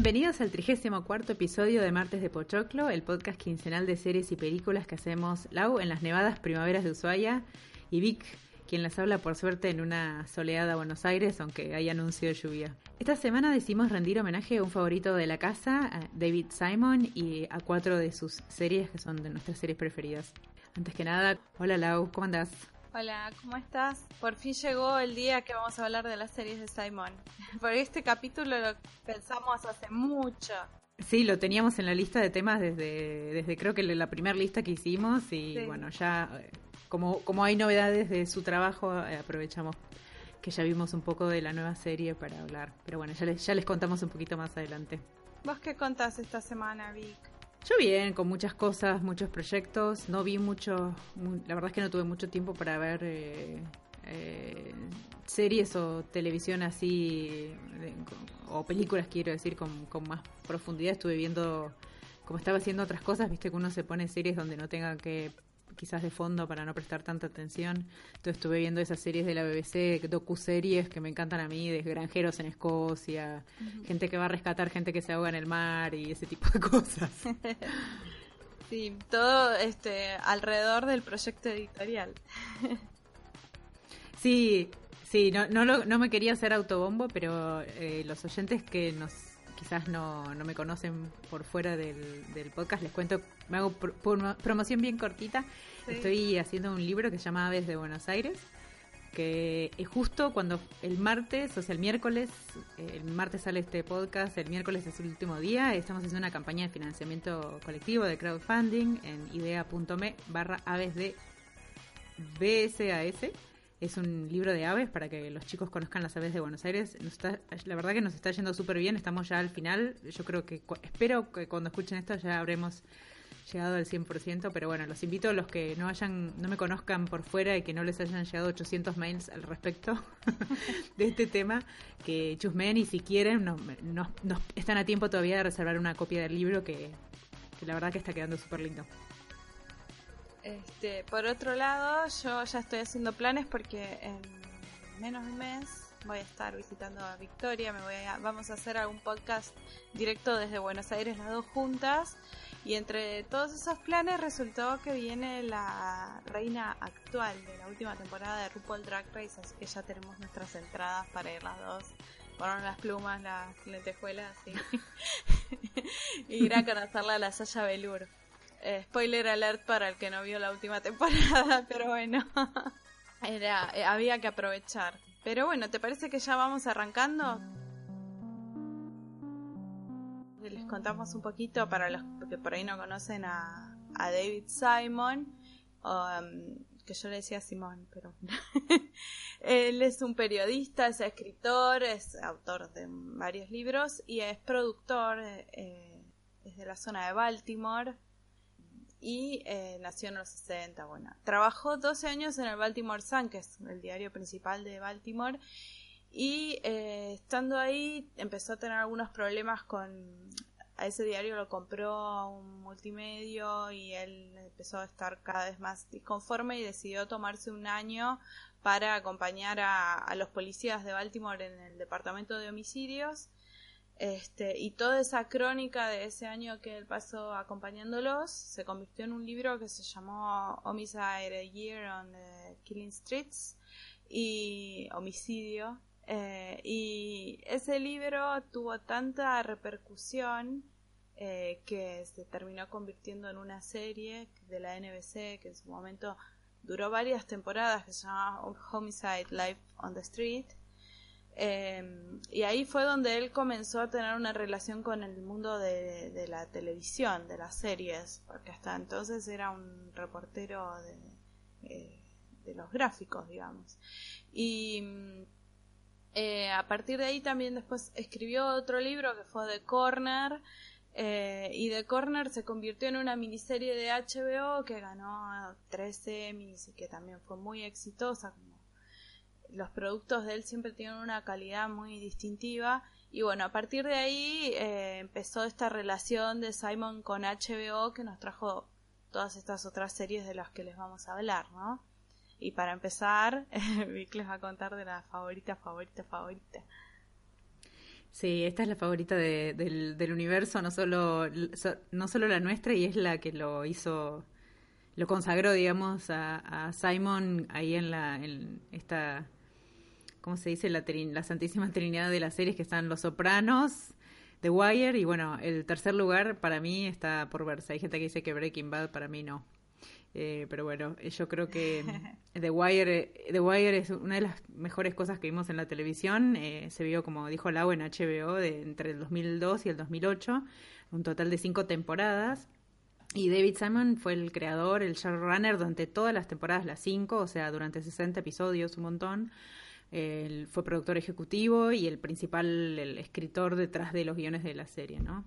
Bienvenidos al 34 episodio de Martes de Pochoclo, el podcast quincenal de series y películas que hacemos Lau en las nevadas primaveras de Ushuaia y Vic, quien las habla por suerte en una soleada Buenos Aires, aunque hay anuncio de lluvia. Esta semana decidimos rendir homenaje a un favorito de la casa, David Simon, y a cuatro de sus series que son de nuestras series preferidas. Antes que nada, hola Lau, ¿cómo andás? Hola, ¿cómo estás? Por fin llegó el día que vamos a hablar de las series de Simon. Porque este capítulo lo pensamos hace mucho. Sí, lo teníamos en la lista de temas desde, desde creo que la primera lista que hicimos y bueno, ya eh, como, como hay novedades de su trabajo, eh, aprovechamos que ya vimos un poco de la nueva serie para hablar. Pero bueno, ya les, ya les contamos un poquito más adelante. ¿Vos qué contás esta semana, Vic? Yo bien, con muchas cosas, muchos proyectos. No vi mucho, la verdad es que no tuve mucho tiempo para ver eh, eh, series o televisión así, o películas quiero decir, con, con más profundidad. Estuve viendo, como estaba haciendo otras cosas, viste que uno se pone series donde no tenga que quizás de fondo para no prestar tanta atención. Entonces estuve viendo esas series de la BBC, docu-series que me encantan a mí, de granjeros en Escocia, gente que va a rescatar gente que se ahoga en el mar y ese tipo de cosas. sí, todo este alrededor del proyecto editorial. sí, sí, no, no, no me quería hacer autobombo, pero eh, los oyentes que nos quizás no, no me conocen por fuera del, podcast, les cuento, me hago promoción bien cortita. Estoy haciendo un libro que se llama Aves de Buenos Aires, que es justo cuando el martes, o sea, el miércoles, el martes sale este podcast, el miércoles es el último día, estamos haciendo una campaña de financiamiento colectivo de crowdfunding en idea.me barra aves de BSAS es un libro de aves para que los chicos conozcan las aves de Buenos Aires. la verdad que nos está yendo súper bien, estamos ya al final. Yo creo que, espero que cuando escuchen esto ya habremos llegado al 100%, pero bueno, los invito a los que no hayan, no me conozcan por fuera y que no les hayan llegado 800 mails al respecto de este tema, que chusmen y si quieren, nos, están a tiempo todavía de reservar una copia del libro que, que la verdad que está quedando súper lindo. Este, por otro lado, yo ya estoy haciendo planes porque en menos de un mes voy a estar visitando a Victoria, me voy a, vamos a hacer algún podcast directo desde Buenos Aires las dos juntas y entre todos esos planes resultó que viene la reina actual de la última temporada de RuPaul Drag Race, así que ya tenemos nuestras entradas para ir las dos. Poner las plumas, las lentejuelas y, y a conocerla a la Sasha Velour. Eh, spoiler alert para el que no vio la última temporada, pero bueno, era, eh, había que aprovechar. Pero bueno, ¿te parece que ya vamos arrancando? Les contamos un poquito para los que por ahí no conocen a, David Simon, um, que yo le decía Simón, pero él es un periodista, es escritor, es autor de varios libros y es productor, eh, es de la zona de Baltimore y eh, nació en los 60. Bueno, trabajó 12 años en el Baltimore Sun, que es el diario principal de Baltimore, y eh, estando ahí empezó a tener algunos problemas con... A ese diario lo compró un multimedio y él empezó a estar cada vez más disconforme y decidió tomarse un año para acompañar a los policías de Baltimore en el departamento de homicidios este, y toda esa crónica de ese año que él pasó acompañándolos se convirtió en un libro que se llamó Homicide a Year on the Killing Streets y Homicidio. Eh, y ese libro tuvo tanta repercusión eh, que se terminó convirtiendo en una serie de la NBC que en su momento duró varias temporadas que se llama Homicide Life on the Street Em, y ahí fue donde él comenzó a tener una relación con el mundo de, la televisión, de las series, porque hasta entonces era un reportero de, eh, los gráficos, digamos. Y eh, a partir de ahí también después escribió otro libro que fue The Corner, eh, y The Corner se convirtió en una miniserie de HBO que ganó 13 Emmys y que también fue muy exitosa, los productos de él siempre tienen una calidad muy distintiva y bueno, a partir de ahí eh, empezó esta relación de Simon con HBO que nos trajo todas estas otras series de las que les vamos a hablar, ¿no? Y para empezar, Vic les va a contar de la favorita, favorita, favorita. Sí, esta es la favorita del, del, universo, no solo, no solo la nuestra, y es la que lo hizo, lo consagró, digamos, a, Simon ahí en la, en esta, ¿cómo se dice? La, la Santísima Trinidad de las series que están Los Sopranos, The Wire, y bueno, el tercer lugar para mí está por verse. Hay gente que dice que Breaking Bad para mí no. Eh, pero bueno, eh, yo creo que The Wire, eh, The Wire es una de las mejores cosas que vimos en la televisión. se vio, como dijo Lau, en HBO de, entre el 2002 y el 2008, un total de cinco temporadas. Y David Simon fue el creador, el showrunner durante todas las temporadas, las cinco, o sea, durante 60 episodios, un montón. Él fue productor ejecutivo y el principal, el escritor detrás de los guiones de la serie, ¿no?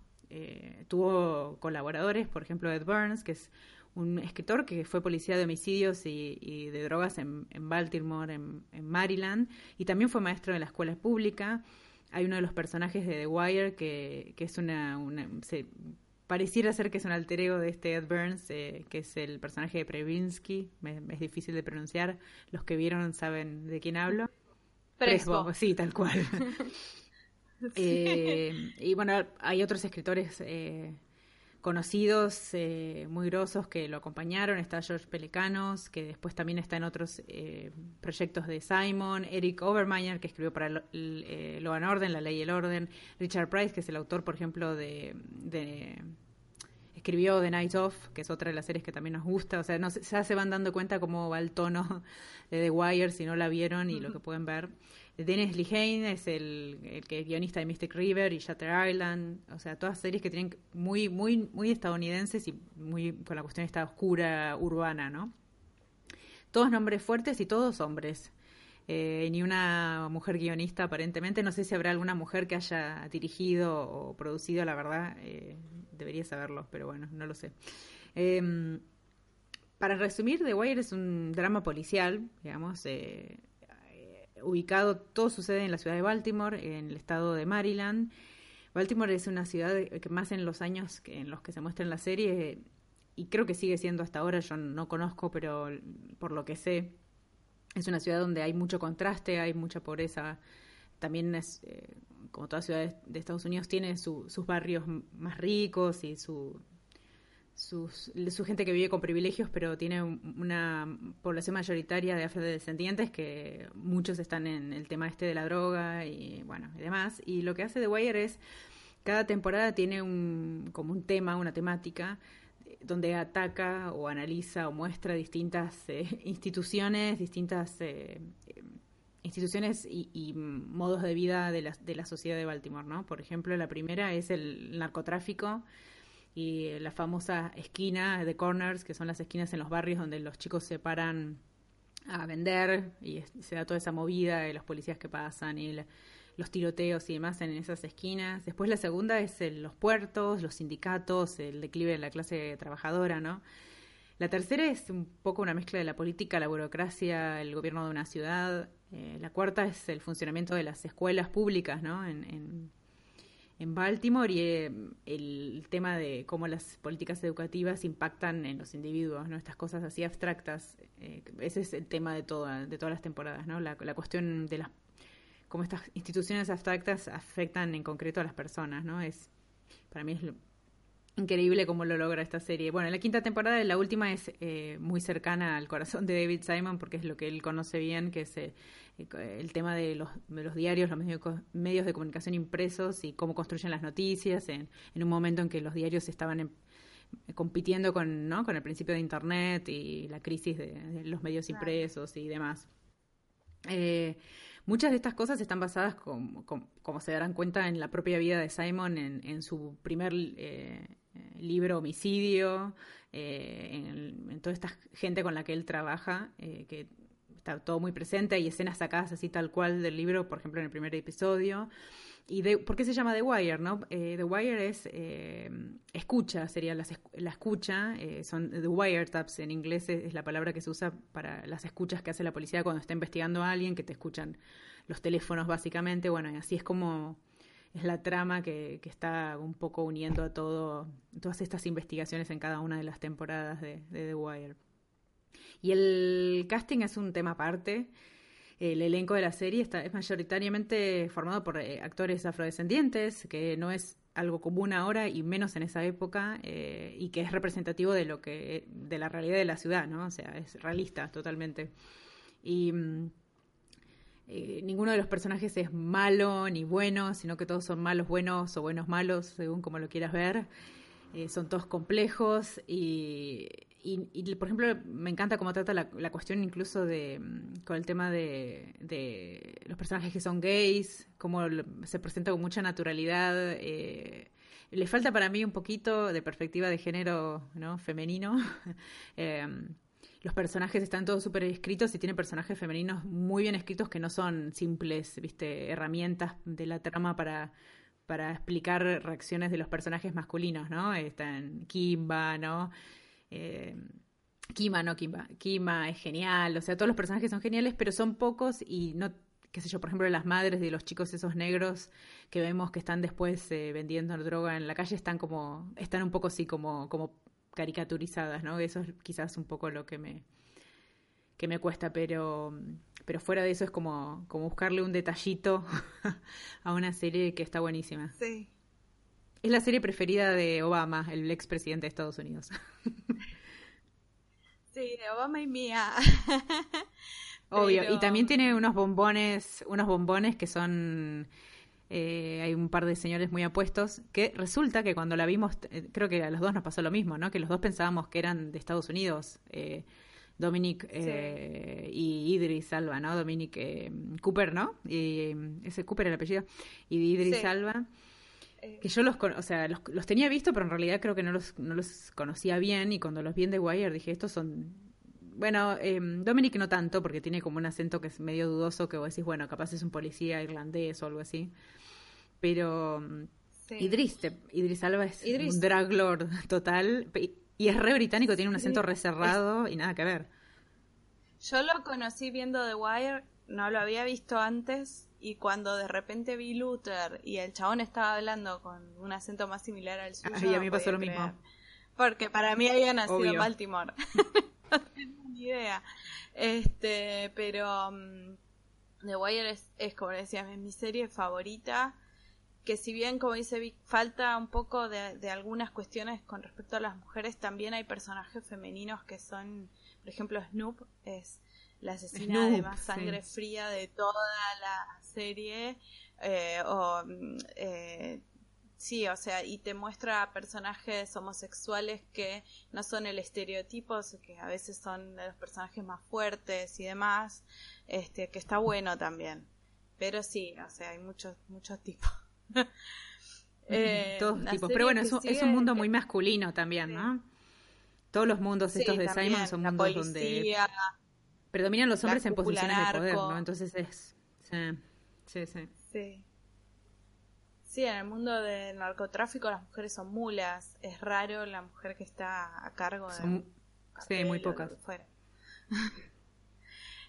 tuvo colaboradores, por ejemplo, Ed Burns, que es un escritor que fue policía de homicidios y, de drogas en, Baltimore, en, Maryland, y también fue maestro de la escuela pública. Hay uno de los personajes de The Wire que, que es una, se, pareciera ser que es un alter ego de este Ed Burns, eh, que es el personaje de Previnsky, es difícil de pronunciar, los que vieron saben de quién hablo. Presbo. sí, tal cual. Eh, y bueno, hay otros escritores eh, conocidos eh, muy grosos que lo acompañaron. Está George Pelecanos, que después también está en otros eh, proyectos de Simon. Eric Overmeyer, que escribió para and Orden, La Ley y el Orden. Richard Price, que es el autor, por ejemplo, de, escribió The Night Of, que es otra de las series que también nos gusta. O sea, no, ya se van dando cuenta cómo va el tono de The Wire, si no la vieron y lo que pueden ver. Dennis Lehane es el, el, que guionista de Mystic River y Shutter Island, o sea, todas series que tienen muy, muy, muy estadounidenses y muy con la cuestión esta oscura urbana, ¿no? Todos nombres fuertes y todos hombres. Eh, ni una mujer guionista aparentemente. No sé si habrá alguna mujer que haya dirigido o producido, la verdad. Eh, debería saberlo, pero bueno, no lo sé. Em, para resumir, The Wire es un drama policial, digamos, eh, ubicado, todo sucede en la ciudad de Baltimore, en el estado de Maryland. Baltimore es una ciudad que más en los años que, en los que se muestra en la serie, y creo que sigue siendo hasta ahora, yo no conozco, pero por lo que sé, es una ciudad donde hay mucho contraste, hay mucha pobreza. También eh, como todas ciudades de Estados Unidos, tiene sus barrios más ricos y su, su gente que vive con privilegios, pero tiene una población mayoritaria de afrodescendientes que muchos están en el tema este de la droga y bueno, y demás. Y lo que hace The Wire es, cada temporada tiene un, como un tema, una temática, donde ataca o analiza o muestra distintas eh, instituciones, distintas eh, instituciones y, y, modos de vida de la, de la sociedad de Baltimore, ¿no? Por ejemplo, la primera es el narcotráfico, y la famosa esquina de corners, que son las esquinas en los barrios donde los chicos se paran a vender y se da toda esa movida de los policías que pasan y los tiroteos y demás en esas esquinas. Después la segunda es los puertos, los sindicatos, el declive de la clase trabajadora, ¿no? La tercera es un poco una mezcla de la política, la burocracia, el gobierno de una ciudad. Eh, la cuarta es el funcionamiento de las escuelas públicas, ¿no? en en Baltimore y eh, el tema de cómo las políticas educativas impactan en los individuos, ¿no? Estas cosas así abstractas. Eh, ese es el tema de, toda, de todas las temporadas, ¿no? La, la cuestión de las cómo estas instituciones abstractas afectan en concreto a las personas, ¿no? Es para mí es increíble cómo lo logra esta serie. Bueno, la quinta temporada, la última es eh, muy cercana al corazón de David Simon porque es lo que él conoce bien, que es el tema de los, de los diarios, los medios, de comunicación impresos y cómo construyen las noticias en, en un momento en que los diarios estaban compitiendo con, ¿no? con el principio de Internet y la crisis de, los medios impresos y demás. Eh, muchas de estas cosas están basadas, como, como, se darán cuenta, en la propia vida de Simon, en, su primer eh, libro Homicidio, eh, en, toda esta gente con la que él trabaja, que está todo muy presente, hay escenas sacadas así tal cual del libro, por ejemplo en el primer episodio. ¿Y de, por qué se llama The Wire? ¿no? Eh, The Wire es eh, escucha, sería la, escucha, eh, son The Wiretaps en inglés es, la palabra que se usa para las escuchas que hace la policía cuando está investigando a alguien, que te escuchan los teléfonos básicamente, bueno, así es como es la trama que, que, está un poco uniendo a todo, todas estas investigaciones en cada una de las temporadas de The Wire. Y el casting es un tema aparte. El elenco de la serie está, es mayoritariamente formado por eh, actores afrodescendientes, que no es algo común ahora y menos en esa época eh, y que es representativo de lo que de la realidad de la ciudad, ¿no? O sea, es realista totalmente. Y mm, eh, ninguno de los personajes es malo ni bueno, sino que todos son malos buenos o buenos malos, según como lo quieras ver. Son todos complejos y, y, por ejemplo, me encanta cómo trata la, cuestión incluso de mm, con el tema de, de, los personajes que son gays, cómo se presenta con mucha naturalidad. Eh, le falta para mí un poquito de perspectiva de género ¿no? femenino. eh, los personajes están todos súper escritos y tienen personajes femeninos muy bien escritos que no son simples, viste, herramientas de la trama para, para explicar reacciones de los personajes masculinos, ¿no? Están Kimba, ¿no? Eh, Kima, no Kimba. Kima es genial, o sea, todos los personajes son geniales, pero son pocos y no, qué sé yo, por ejemplo, las madres de los chicos esos negros que vemos que están después eh, vendiendo droga en la calle están como, están un poco así como, como caricaturizadas, ¿no? Eso es quizás un poco lo que me que me cuesta, pero pero fuera de eso es como como buscarle un detallito a una serie que está buenísima. Sí. Es la serie preferida de Obama, el expresidente de Estados Unidos. sí, de Obama y mía. Obvio, y también tiene unos bombones, unos bombones que son eh, hay un par de señores muy apuestos, que resulta que cuando la vimos, eh, creo que a los dos nos pasó lo mismo, ¿no? Que los dos pensábamos que eran de Estados Unidos, eh, Dominic eh, y Idris Alba, ¿no? Dominic Cooper, ¿no? Y ese Cooper el apellido, y Idris Alba. Que yo los, o sea, los, los, tenía visto, pero en realidad creo que no los, no los conocía bien. Y cuando los vi en The Wire dije, estos son bueno, eh, Dominic no tanto, porque tiene como un acento que es medio dudoso, que vos decís, bueno, capaz es un policía irlandés o algo así. Pero Idris, Idris Alba es un drag lord total. Y es re británico, tiene un acento reserrado y nada que ver. Yo lo conocí viendo The Wire, no lo había visto antes. Y cuando de repente vi Luther y el chabón estaba hablando con un acento más similar al suyo. y a mí me pasó lo mismo. Porque para mí había nacido en Baltimore. no tengo ni idea. Este, pero um, The Wire es, es, como decía, mi serie favorita que si bien, como dice Vic, falta un poco de, de, algunas cuestiones con respecto a las mujeres, también hay personajes femeninos que son, por ejemplo, Snoop es la asesina de más sangre fría de toda la serie, eh, o eh, sí, o sea, y te muestra personajes homosexuales que no son el estereotipo, que a veces son de los personajes más fuertes y demás, este, que está bueno también. Pero sí, o sea, hay muchos, muchos tipos. eh, Todos tipos. Pero bueno, es, es, un mundo muy masculino también, ¿no? Todos los mundos estos de Simon son mundos donde predominan los hombres en posiciones de poder, ¿no? Entonces es... Sí, sí, sí. Sí, en el mundo del narcotráfico las mujeres son mulas. Es raro la mujer que está a cargo de... sí, muy pocas.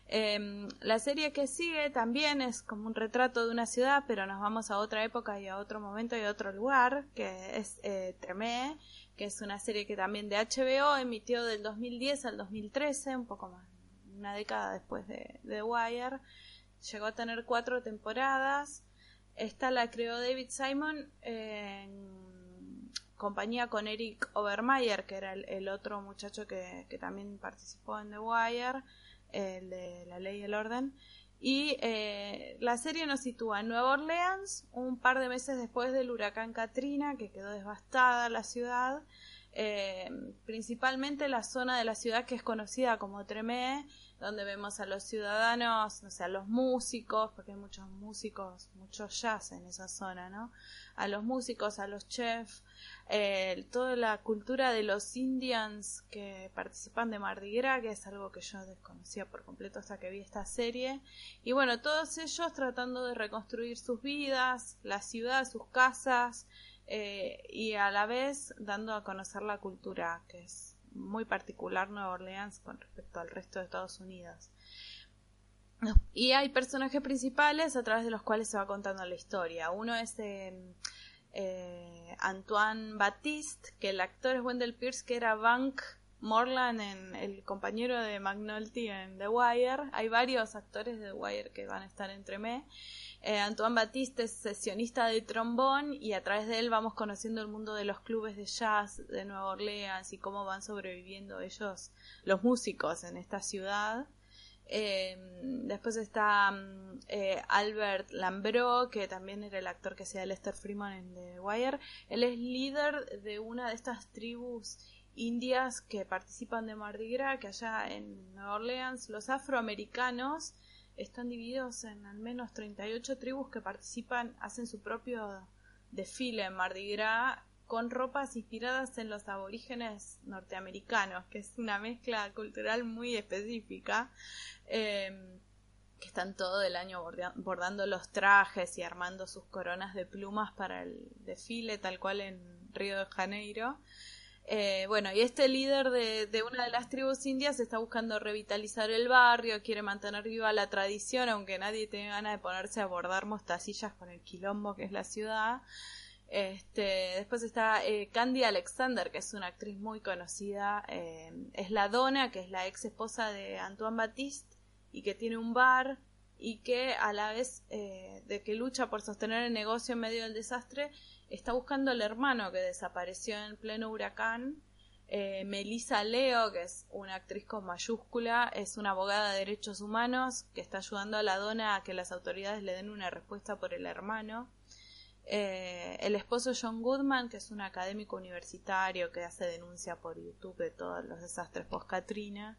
Eh, la serie que sigue también es como un retrato de una ciudad, pero nos vamos a otra época y a otro momento y a otro lugar, que es eh, Tremé, que es una serie que también de HBO emitió del 2010 al 2013, un poco más, una década después de, de Wire. Llegó a tener cuatro temporadas. Esta la creó David Simon en compañía con Eric Obermeyer, que era el, el otro muchacho que, que también participó en The Wire el de La Ley y el Orden. Y eh, la serie nos sitúa en Nueva Orleans, un par de meses después del huracán Katrina, que quedó devastada la ciudad. Eh, principalmente la zona de la ciudad que es conocida como Tremé, donde vemos a los ciudadanos, o sea, a los músicos, porque hay muchos músicos, muchos jazz en esa zona, ¿no? A los músicos, a los chefs, eh, toda la cultura de los indians que participan de Mardi Gras, que es algo que yo desconocía por completo hasta que vi esta serie. Y bueno, todos ellos tratando de reconstruir sus vidas, la ciudad, sus casas, eh, y a la vez dando a conocer la cultura, que es muy particular Nueva Orleans con respecto al resto de Estados Unidos. Y hay personajes principales a través de los cuales se va contando la historia. Uno es eh, eh, Antoine Baptiste, que el actor es Wendell Pierce, que era Bank Morland, en el compañero de McNulty en The Wire. Hay varios actores de The Wire que van a estar entre me. Eh, Antoine Batiste es sesionista de trombón y a través de él vamos conociendo el mundo de los clubes de jazz de Nueva Orleans y cómo van sobreviviendo ellos, los músicos en esta ciudad. Eh, después está mm, eh, Albert Lambro, que también era el actor que hacía Lester Freeman en The Wire. Él es líder de una de estas tribus indias que participan de Mardi Gras, que allá en Nueva Orleans los afroamericanos están divididos en al menos 38 tribus que participan, hacen su propio desfile en Mardi Gras con ropas inspiradas en los aborígenes norteamericanos, que es una mezcla cultural muy específica, em, que están todo el año bordando los trajes y armando sus coronas de plumas para el desfile, tal cual en Río de Janeiro. Eh, bueno, y este líder de, una de las tribus indias está buscando revitalizar el barrio, quiere mantener viva la tradición, aunque nadie tiene ganas de ponerse a bordar mostacillas con el quilombo que es la ciudad. Este, después está eh, Candy Alexander, que es una actriz muy conocida. Eh, es la dona, que es la ex esposa de Antoine Batiste y que tiene un bar y que a la vez de que lucha por sostener el negocio en medio del desastre, está buscando al hermano que desapareció en pleno huracán. Eh, Melissa Leo, que es una actriz con mayúscula, es una abogada de derechos humanos que está ayudando a la dona a que las autoridades le den una respuesta por el hermano. Eh, el esposo John Goodman, que es un académico universitario que hace denuncia por YouTube de todos los desastres post-Katrina.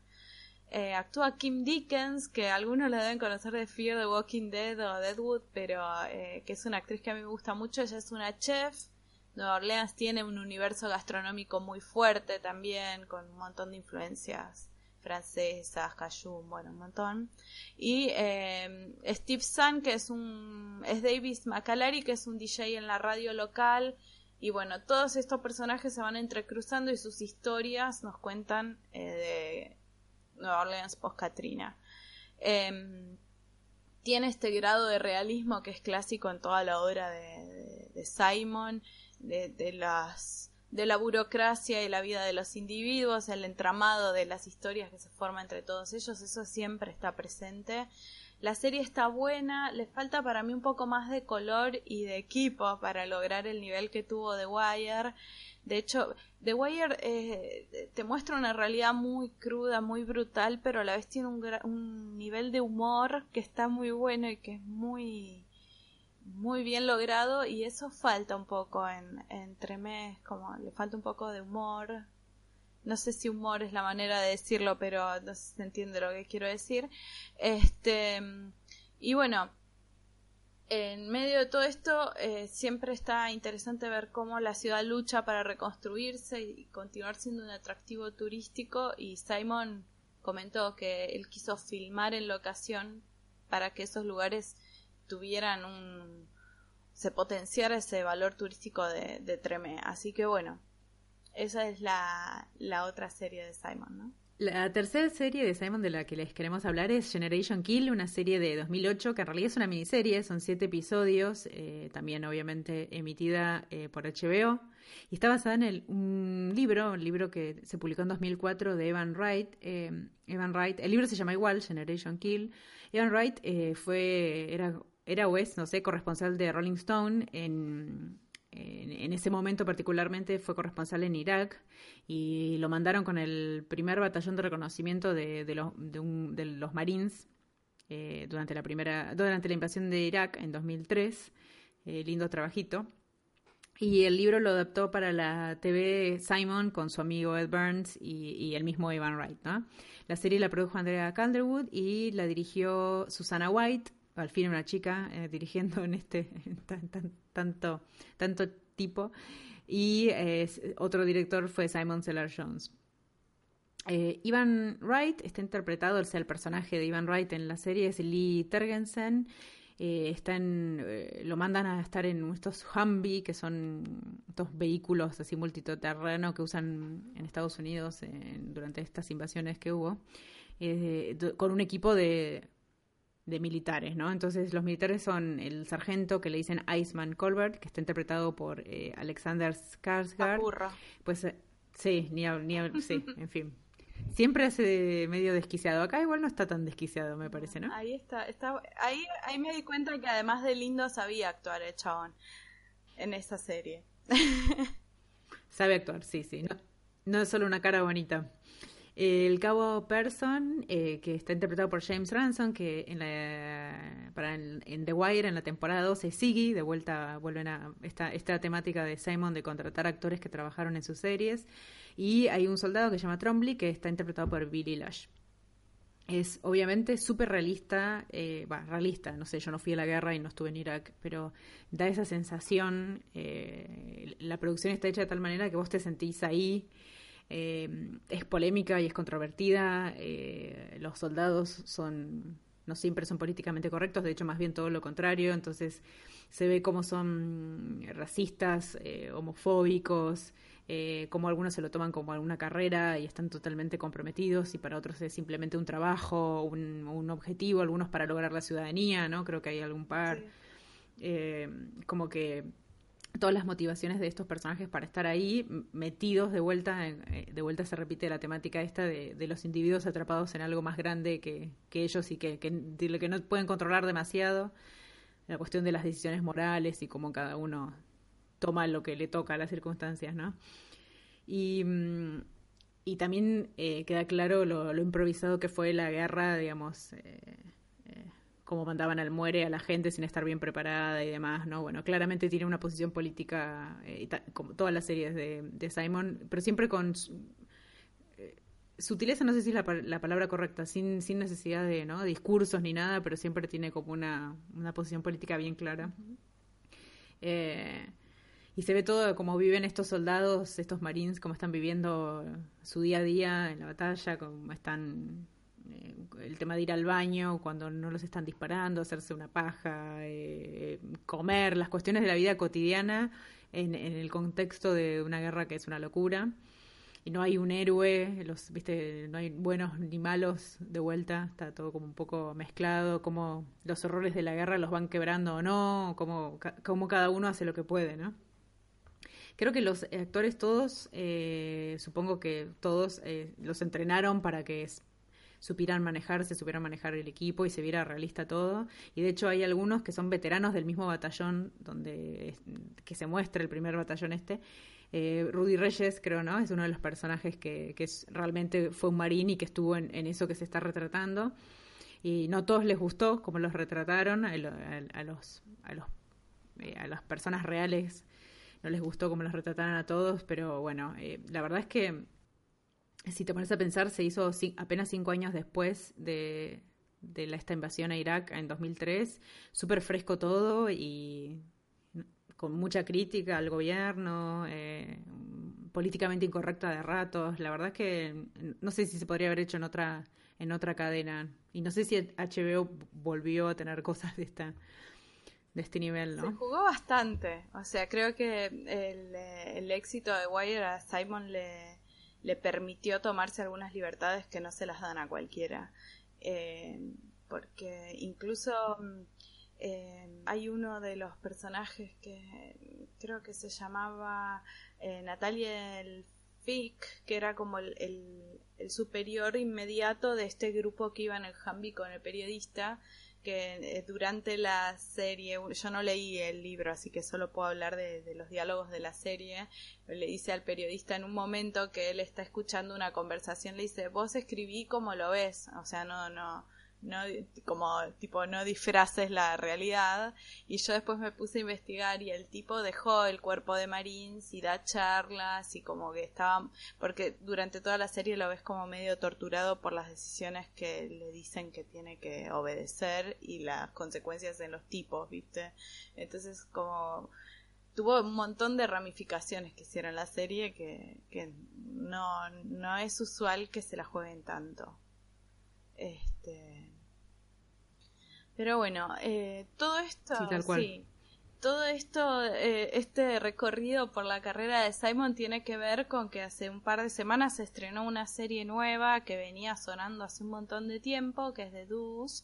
Eh, actúa Kim Dickens, que algunos la deben conocer de Fear the Walking Dead o Deadwood, pero eh, que es una actriz que a mí me gusta mucho. Ella es una chef. Nueva Orleans tiene un universo gastronómico muy fuerte también, con un montón de influencias francesas, cajun, bueno, un montón. Y eh, Steve Sun, que es un es Davis McAlary, que es un DJ en la radio local. Y bueno, todos estos personajes se van entrecruzando y sus historias nos cuentan de Nueva Orleans post-Katrina. Em, tiene este grado de realismo que es clásico en toda la obra de, Simon, de, las, de la burocracia y la vida de los individuos, el entramado de las historias que se forma entre todos ellos, eso siempre está presente. La serie está buena, le falta para mí un poco más de color y de equipo para lograr el nivel que tuvo The Wire. De hecho, The Wire eh, te muestra una realidad muy cruda, muy brutal, pero a la vez tiene un, nivel de humor que está muy bueno y que es muy muy bien logrado y eso falta un poco en, entre mes, como le falta un poco de humor. No sé si humor es la manera de decirlo, pero no se entiende lo que quiero decir. Este, y bueno, en medio de todo esto eh, siempre está interesante ver cómo la ciudad lucha para reconstruirse y continuar siendo un atractivo turístico y Simon comentó que él quiso filmar en locación para que esos lugares tuvieran un se potenciara ese valor turístico de, de Tremé así que bueno esa es la, la otra serie de Simon ¿no? La tercera serie de Simon de la que les queremos hablar es Generation Kill, una serie de 2008 que en realidad es una miniserie, son siete episodios, eh, también obviamente emitida eh, por HBO, y está basada en el, un libro, un libro que se publicó en 2004 de Evan Wright. Eh, Evan Wright, el libro se llama igual, Generation Kill. Evan Wright fue, era, era o es, no sé, corresponsal de Rolling Stone en en, ese momento particularmente fue corresponsal en Irak y lo mandaron con el primer batallón de reconocimiento de, los Marines eh, durante la primera durante la invasión de Irak en 2003 eh, lindo trabajito. Y el libro lo adaptó para la TV Simon con su amigo Ed Burns y, el mismo Evan Wright la serie la produjo Andrea Calderwood y la dirigió Susana White al fin una chica eh, dirigiendo en este tanto, tanto tipo. Y otro director fue Simon Seller Jones. Eh, Ivan Wright está interpretado, o sea, el personaje de Ivan Wright en la serie es Lee Tergensen. Eh, eh, lo mandan a estar en estos Humvee, que son estos vehículos así multitoterreno que usan en Estados Unidos durante estas invasiones que hubo, con un equipo de de militares, ¿no? Entonces los militares son el sargento que le dicen Iceman Colbert, que está interpretado por eh, Alexander Skarsgård. Pues eh, Sí, ni, ni sí, en fin. Siempre hace medio desquiciado. Acá igual no está tan desquiciado, me parece, ¿no? Ahí está, está ahí, ahí me di cuenta que además de lindo sabía actuar el chabón en esa serie. Sabe actuar, sí, sí. No, no es solo una cara bonita. El cabo Person, eh, que está interpretado por James Ransom, que en, la, para en, The Wire, en la temporada 12, Siggy, de vuelta vuelven a esta, esta temática de Simon de contratar actores que trabajaron en sus series. Y hay un soldado que se llama Trombley, que está interpretado por Billy Lash. Es obviamente súper realista, eh, realista, no sé, yo no fui a la guerra y no estuve en Irak, pero da esa sensación, eh, la producción está hecha de tal manera que vos te sentís ahí eh, es polémica y es controvertida. Eh, los soldados son no siempre son políticamente correctos, de hecho más bien todo lo contrario. Entonces se ve cómo son racistas, eh, homofóbicos, eh, cómo algunos se lo toman como alguna carrera y están totalmente comprometidos y para otros es simplemente un trabajo, un, un objetivo, algunos para lograr la ciudadanía, ¿no? Creo que hay algún par. como que todas las motivaciones de estos personajes para estar ahí metidos de vuelta, eh, de vuelta se repite la temática esta de, los individuos atrapados en algo más grande que, ellos y que, que, que no pueden controlar demasiado, la cuestión de las decisiones morales y cómo cada uno toma lo que le toca a las circunstancias, ¿no? Y, mm, y también eh, queda claro lo, improvisado que fue la guerra, digamos, eh, cómo mandaban al muere a la gente sin estar bien preparada y demás, ¿no? Bueno, claramente tiene una posición política, eh, como todas las series de, Simon, pero siempre con eh, sutileza, no sé si es la, palabra correcta, sin, sin necesidad de ¿no? discursos ni nada, pero siempre tiene como una, una posición política bien clara. Eh, y se ve todo como viven estos soldados, estos marines, cómo están viviendo su día a día en la batalla, cómo están eh, el tema de ir al baño cuando no los están disparando, hacerse una paja, eh, comer, las cuestiones de la vida cotidiana en, el contexto de una guerra que es una locura. Y no hay un héroe, los, viste, no hay buenos ni malos de vuelta, está todo como un poco mezclado, como los horrores de la guerra los van quebrando o no, como, como cada uno hace lo que puede, ¿no? Creo que los actores todos, eh, supongo que todos los entrenaron para que supieran manejarse, supieran manejar el equipo y se viera realista todo. Y de hecho hay algunos que son veteranos del mismo batallón donde que se muestra el primer batallón este. Eh, Rudy Reyes, creo, ¿no? Es uno de los personajes que, que realmente fue un marín y que estuvo en, eso que se está retratando. Y no todos les gustó como los retrataron, a, los, a, los, eh, a las personas reales no les gustó como los retrataron a todos, pero bueno, eh, la verdad es que si te pones a pensar, se hizo apenas cinco años después de, de esta invasión a Irak en 2003, súper fresco todo y con mucha crítica al gobierno, eh, políticamente incorrecta de ratos. La verdad es que no sé si se podría haber hecho en otra en otra cadena y no sé si HBO volvió a tener cosas de esta de este nivel, ¿no? Se jugó bastante, o sea, creo que el, el éxito de Wire a Simon le le permitió tomarse algunas libertades que no se las dan a cualquiera. Eh, porque incluso eh, hay uno de los personajes que creo que se llamaba eh, Natalia el que era como el, el, superior inmediato de este grupo que iba en el Humvee con el periodista, que eh, durante la serie, yo no leí el libro, así que solo puedo hablar de, los diálogos de la serie, le dice al periodista en un momento que él está escuchando una conversación, le dice, vos escribí como lo ves, o sea, no, no, no como tipo no disfraces la realidad. Y yo después me puse a investigar y el tipo dejó el cuerpo de Marines y da charlas y como que estaba porque durante toda la serie lo ves como medio torturado por las decisiones que le dicen que tiene que obedecer y las consecuencias en los tipos viste entonces como tuvo un montón de ramificaciones que hicieron la serie que, que no, no es usual que se la jueguen tanto. Este pero bueno, eh, todo esto, sí, todo esto, eh, este recorrido por la carrera de Simon tiene que ver con que hace un par de semanas se estrenó una serie nueva que venía sonando hace un montón de tiempo, que es de Deuce,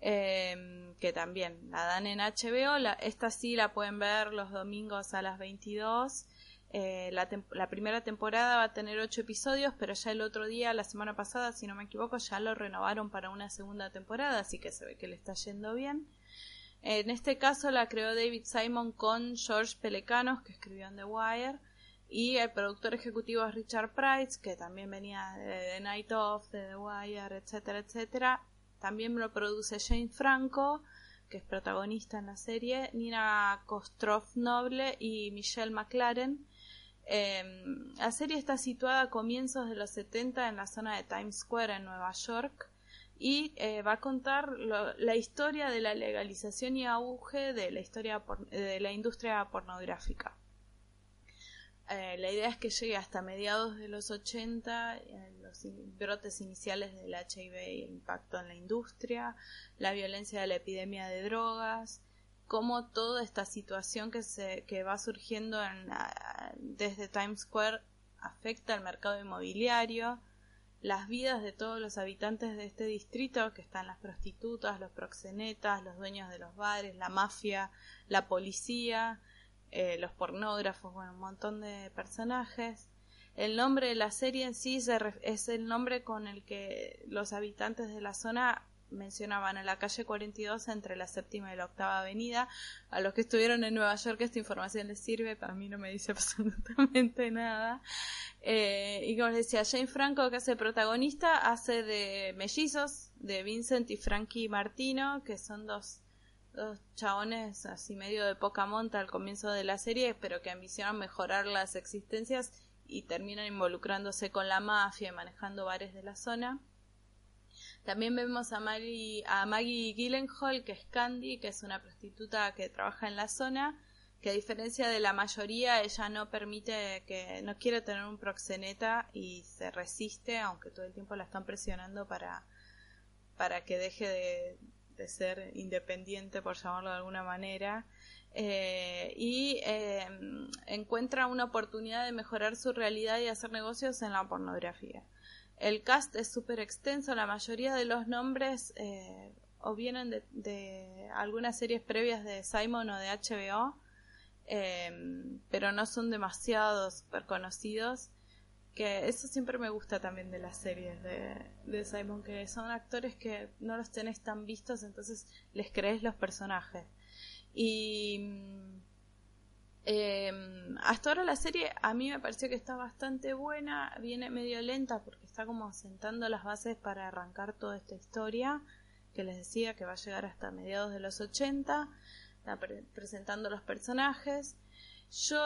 em, que también la dan en HBO. La, esta sí la pueden ver los domingos a las 22. Eh, la, primera temporada va a tener ocho episodios, pero ya el otro día, la semana pasada, si no me equivoco, ya lo renovaron para una segunda temporada, así que se ve que le está yendo bien. En este caso la creó David Simon con George Pelecanos, que escribió en The Wire, y el productor ejecutivo es Richard Price, que también venía de Night Of, de The Wire, etcétera, etcétera. También lo produce Jane Franco, que es protagonista en la serie, Nina Kostroff Noble y Michelle McLaren. Em, la serie está situada a comienzos de los 70 en la zona de Times Square en Nueva York y eh, va a contar la historia de la legalización y auge de la historia de la industria pornográfica. Eh, la idea es que llegue hasta mediados de los 80, los brotes iniciales del HIV y el impacto en la industria, la violencia de la epidemia de drogas, cómo toda esta situación que, se, que va surgiendo desde Times Square afecta al mercado inmobiliario, las vidas de todos los habitantes de este distrito, que están las prostitutas, los proxenetas, los dueños de los bares, la mafia, la policía, eh, los pornógrafos, bueno, un montón de personajes. El nombre de la serie en sí es el nombre con el que los habitantes de la zona mencionaban a la calle 42 entre la séptima y la octava avenida. A los que estuvieron en Nueva York esta información les sirve, para mí no me dice absolutamente nada. Eh, y como les decía, Jane Franco, que hace protagonista, hace de mellizos, de Vincent y Frankie Martino, que son dos, dos chabones así medio de poca monta al comienzo de la serie, pero que ambicionan mejorar las existencias y terminan involucrándose con la mafia y manejando bares de la zona. También vemos a, a Maggie Gyllenhaal, que es Candy, que es una prostituta que trabaja en la zona, que a diferencia de la mayoría, ella no permite que, no quiere tener un proxeneta y se resiste, aunque todo el tiempo la están presionando para, para que deje de, de ser independiente, por llamarlo de alguna manera. Eh, y eh, encuentra una oportunidad de mejorar su realidad y hacer negocios en la pornografía. El cast es súper extenso, la mayoría de los nombres eh, o vienen de, algunas series previas de Simon o de HBO, em, pero no son demasiado super conocidos. Que eso siempre me gusta también de las series de, de Simon, que son actores que no los tenés tan vistos, entonces les crees los personajes. Y Em, hasta ahora la serie a mí me pareció que está bastante buena, viene medio lenta porque está como sentando las bases para arrancar toda esta historia que les decía que va a llegar hasta mediados de los 80, está presentando los personajes. Yo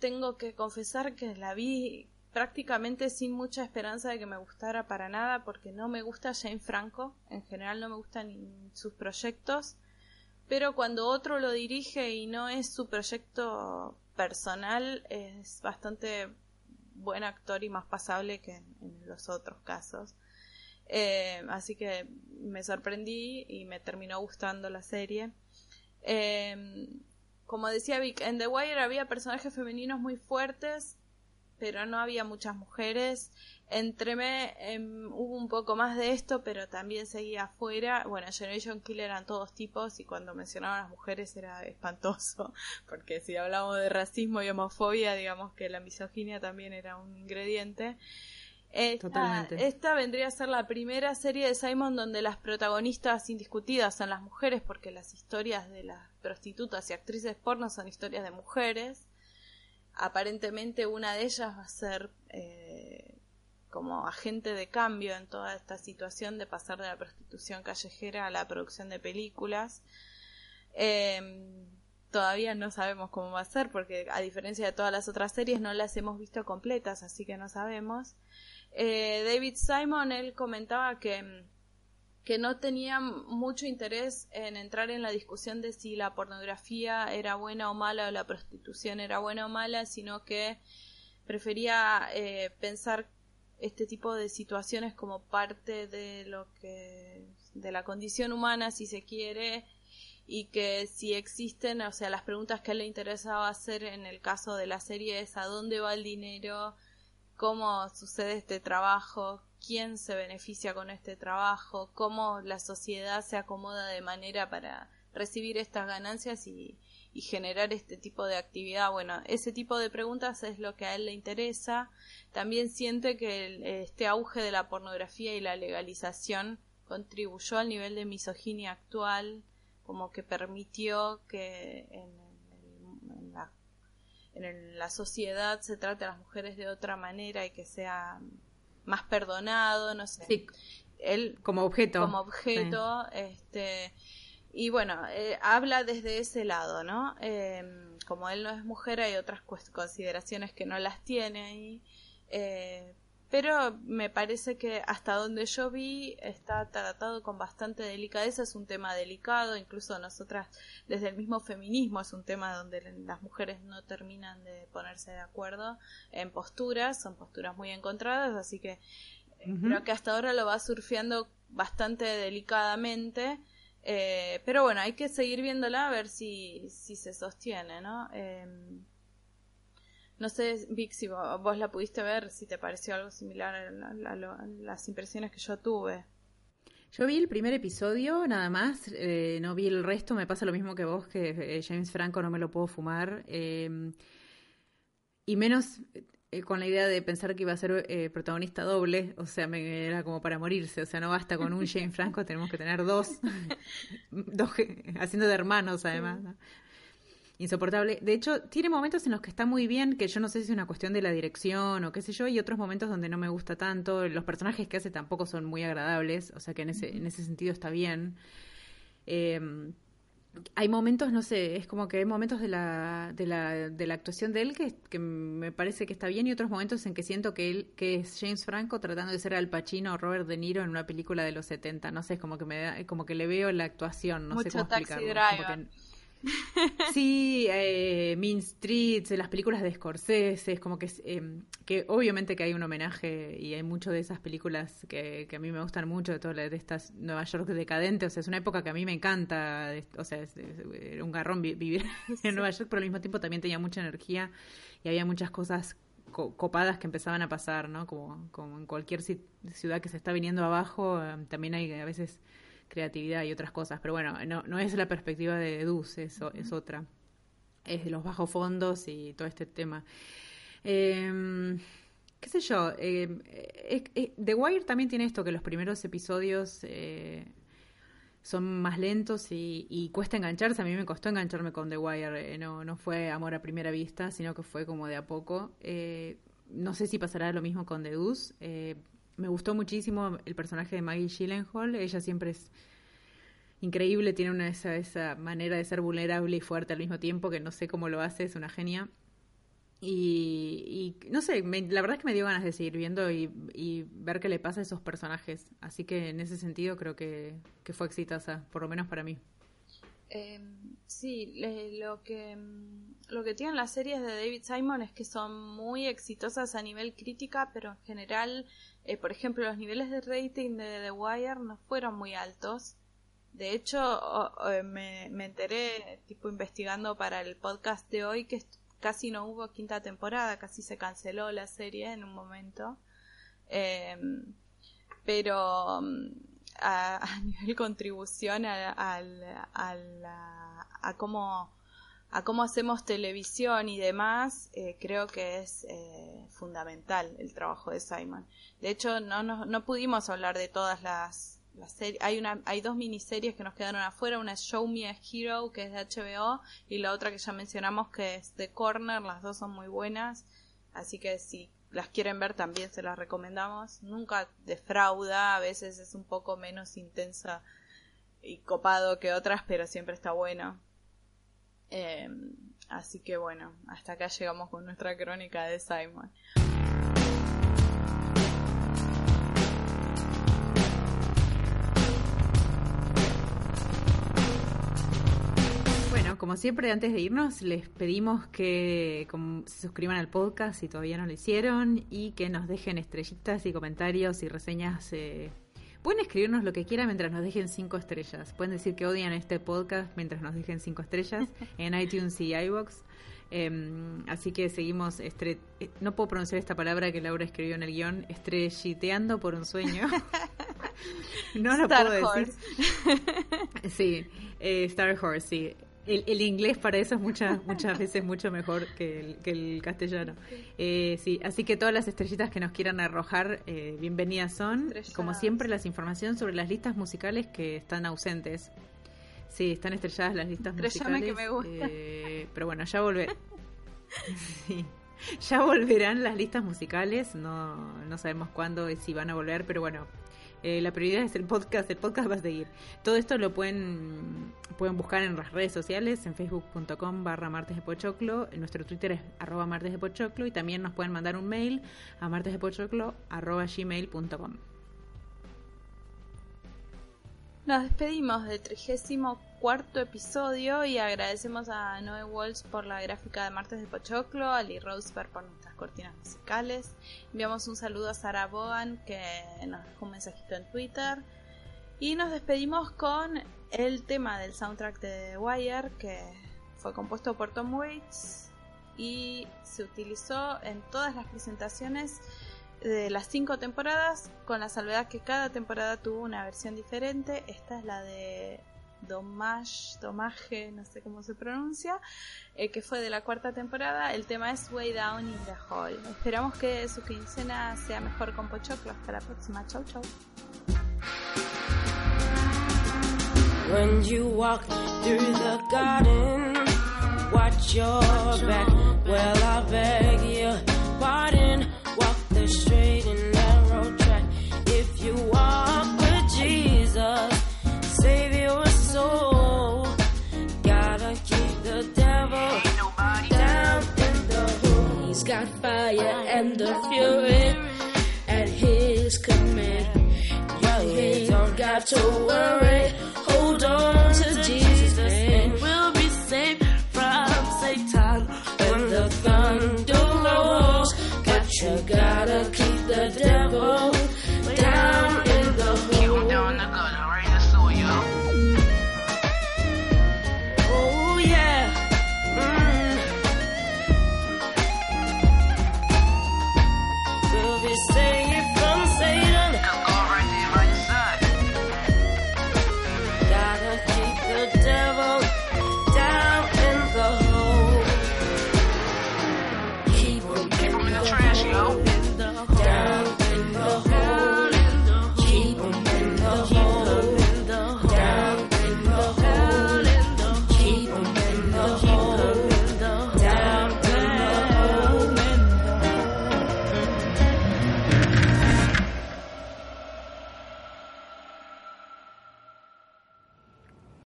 tengo que confesar que la vi prácticamente sin mucha esperanza de que me gustara para nada porque no me gusta Jane Franco, en general no me gustan sus proyectos pero cuando otro lo dirige y no es su proyecto personal, es bastante buen actor y más pasable que en, los otros casos. Eh, así que me sorprendí y me terminó gustando la serie. Eh, como decía Vic, en The Wire había personajes femeninos muy fuertes, pero no había muchas mujeres Entreme em, hubo un poco más de esto, pero también seguía afuera. Bueno, Generation Kill eran todos tipos y cuando mencionaban a las mujeres era espantoso, porque si hablamos de racismo y homofobia, digamos que la misoginia también era un ingrediente. Esta, esta vendría a ser la primera serie de Simon donde las protagonistas indiscutidas son las mujeres, porque las historias de las prostitutas y actrices porno son historias de mujeres. Aparentemente una de ellas va a ser eh, como agente de cambio en toda esta situación de pasar de la prostitución callejera a la producción de películas. Em, todavía no sabemos cómo va a ser porque a diferencia de todas las otras series no las hemos visto completas, así que no sabemos. Eh, David Simon, él comentaba que, que no tenía mucho interés en entrar en la discusión de si la pornografía era buena o mala o la prostitución era buena o mala, sino que prefería eh, pensar este tipo de situaciones como parte de lo que de la condición humana si se quiere y que si existen, o sea, las preguntas que él le interesaba hacer en el caso de la serie es a dónde va el dinero, cómo sucede este trabajo, quién se beneficia con este trabajo, cómo la sociedad se acomoda de manera para recibir estas ganancias y, generar este tipo de actividad. Bueno, ese tipo de preguntas es lo que a él le interesa. También siente que este auge de la pornografía y la legalización contribuyó al nivel de misoginia actual, como que permitió que en la sociedad se trate a las mujeres de otra manera y que sea más perdonado, no sé. Él como objeto. Como objeto, este y bueno, eh, habla desde ese lado, ¿no? Em, como él no es mujer, hay otras consideraciones que no las tiene ahí. Eh, pero me parece que hasta donde yo vi está tratado con bastante delicadeza, es un tema delicado, incluso nosotras desde el mismo feminismo es un tema donde las mujeres no terminan de ponerse de acuerdo en posturas, son posturas muy encontradas, así que creo que hasta ahora lo va surfeando bastante delicadamente. Eh, pero bueno, hay que seguir viéndola a ver si, si se sostiene, ¿no? Em, no sé, Vic, si vos, la pudiste ver, si te pareció algo similar a, las impresiones que yo tuve. Yo vi el primer episodio, nada más, eh, no vi el resto, me pasa lo mismo que vos, que eh, James Franco no me lo puedo fumar. Em, y menos eh, con la idea de pensar que iba a ser eh, protagonista doble, o sea, me, era como para morirse, o sea, no basta con un Jane Franco, tenemos que tener dos, dos haciendo de hermanos además. Insoportable. De hecho, tiene momentos en los que está muy bien, que yo no sé si es una cuestión de la dirección o qué sé yo, y otros momentos donde no me gusta tanto. Los personajes que hace tampoco son muy agradables, o sea que en ese, en ese sentido está bien. Eh, hay momentos, no sé, es como que hay momentos de la, de la, de la actuación de él que, que, me parece que está bien y otros momentos en que siento que él, que es James Franco tratando de ser Al Pacino o Robert De Niro en una película de los 70, no sé, es como que me da, como que le veo la actuación, no sé cómo explicarlo. Sí, eh, Mean Streets, las películas de Scorsese, es como que, eh, que obviamente que hay un homenaje y hay mucho de esas películas que, que a mí me gustan mucho, de, todo, de estas Nueva York decadente, o sea, es una época que a mí me encanta, o sea, era un garrón vivir en Nueva York, pero al mismo tiempo también tenía mucha energía y había muchas cosas copadas que empezaban a pasar, ¿no? Como, como en cualquier ciudad que se está viniendo abajo, eh, también hay a veces creatividad y otras cosas. Pero bueno, no, no es la perspectiva de Duz, es, es otra. Es de los bajos fondos y todo este tema. Eh, qué sé yo, eh, The Wire también tiene esto, que los primeros episodios eh, son más lentos y, y, cuesta engancharse. A mí me costó engancharme con The Wire, eh, no, no fue amor a primera vista, sino que fue como de a poco. Eh, no sé si pasará lo mismo con The Deuce me gustó muchísimo el personaje de Maggie Gyllenhaal. Ella siempre es increíble, tiene una esa, esa manera de ser vulnerable y fuerte al mismo tiempo que no sé cómo lo hace, es una genia. Y, no sé, la verdad es que me dio ganas de seguir viendo y, ver qué le pasa a esos personajes. Así que en ese sentido creo que, que fue exitosa, por lo menos para mí. Eh, sí, lo que lo que tienen las series de David Simon es que son muy exitosas a nivel crítica, pero en general eh, por ejemplo, los niveles de rating de The Wire no fueron muy altos. De hecho, eh, me, enteré, tipo, investigando para el podcast de hoy, que casi no hubo quinta temporada, casi se canceló la serie en un momento. Em, pero mm, a, nivel contribución a, a cómo a cómo hacemos televisión y demás, eh, creo que es eh, fundamental el trabajo de Simon. De hecho, no, no, no pudimos hablar de todas las, las series. Hay, una, hay dos miniseries que nos quedaron afuera. Una es Show Me a Hero, que es de HBO, y la otra que ya mencionamos, que es The Corner. Las dos son muy buenas. Así que si las quieren ver también se las recomendamos. Nunca defrauda, a veces es un poco menos intensa y copado que otras, pero siempre está bueno. Em, así que bueno, hasta acá llegamos con nuestra crónica de Simon. Bueno, como siempre, antes de irnos, les pedimos que se suscriban al podcast si todavía no lo hicieron y que nos dejen estrellitas y comentarios y reseñas eh, Pueden escribirnos lo que quieran mientras nos dejen cinco estrellas. Pueden decir que odian este podcast mientras nos dejen cinco estrellas en iTunes y iBox. Em, así que seguimos, estre eh, no puedo pronunciar esta palabra que Laura escribió en el guion, estrelliteando por un sueño. no lo puedo decir. sí, eh, Star Horse, sí. El, inglés para eso es muchas muchas veces mucho mejor que el, castellano. Eh, sí, así que todas las estrellitas que nos quieran arrojar, eh, bienvenidas son. Como siempre, las informaciones sobre las listas musicales que están ausentes. Sí, están estrelladas las listas musicales. que me gusta. Eh, pero bueno, ya volver. Ya volverán las listas musicales. No, no sabemos cuándo y si van a volver, pero bueno, eh, la prioridad es el podcast, el podcast va a seguir. Todo esto lo pueden, pueden buscar en las redes sociales, en facebook.com barra martes de pochoclo, nuestro Twitter es arroba martes de pochoclo y también nos pueden mandar un mail a martesdepochoclo arroba gmail.com. Nos despedimos del 34 episodio y agradecemos a Noé Walsh por la gráfica de Martes de Pochoclo, a Lee Roseberg por nuestras cortinas musicales. Enviamos un saludo a Sara Bogan que nos dejó un mensajito en Twitter. Y nos despedimos con el tema del soundtrack de The Wire que fue compuesto por Tom Waits y se utilizó en todas las presentaciones de las cinco temporadas, con la salvedad que cada temporada tuvo una versión diferente. Esta es la de Domage, Domage, no sé cómo se pronuncia, eh, que fue de la cuarta temporada. El tema es Way Down in the Hall. Esperamos que su quincena sea mejor con Pochoclo. Hasta la próxima. Chau, chau. When you walk through the garden, watch your back. Well, I beg your pardon. Got fire and the fury at his command. You ain't don't got to worry.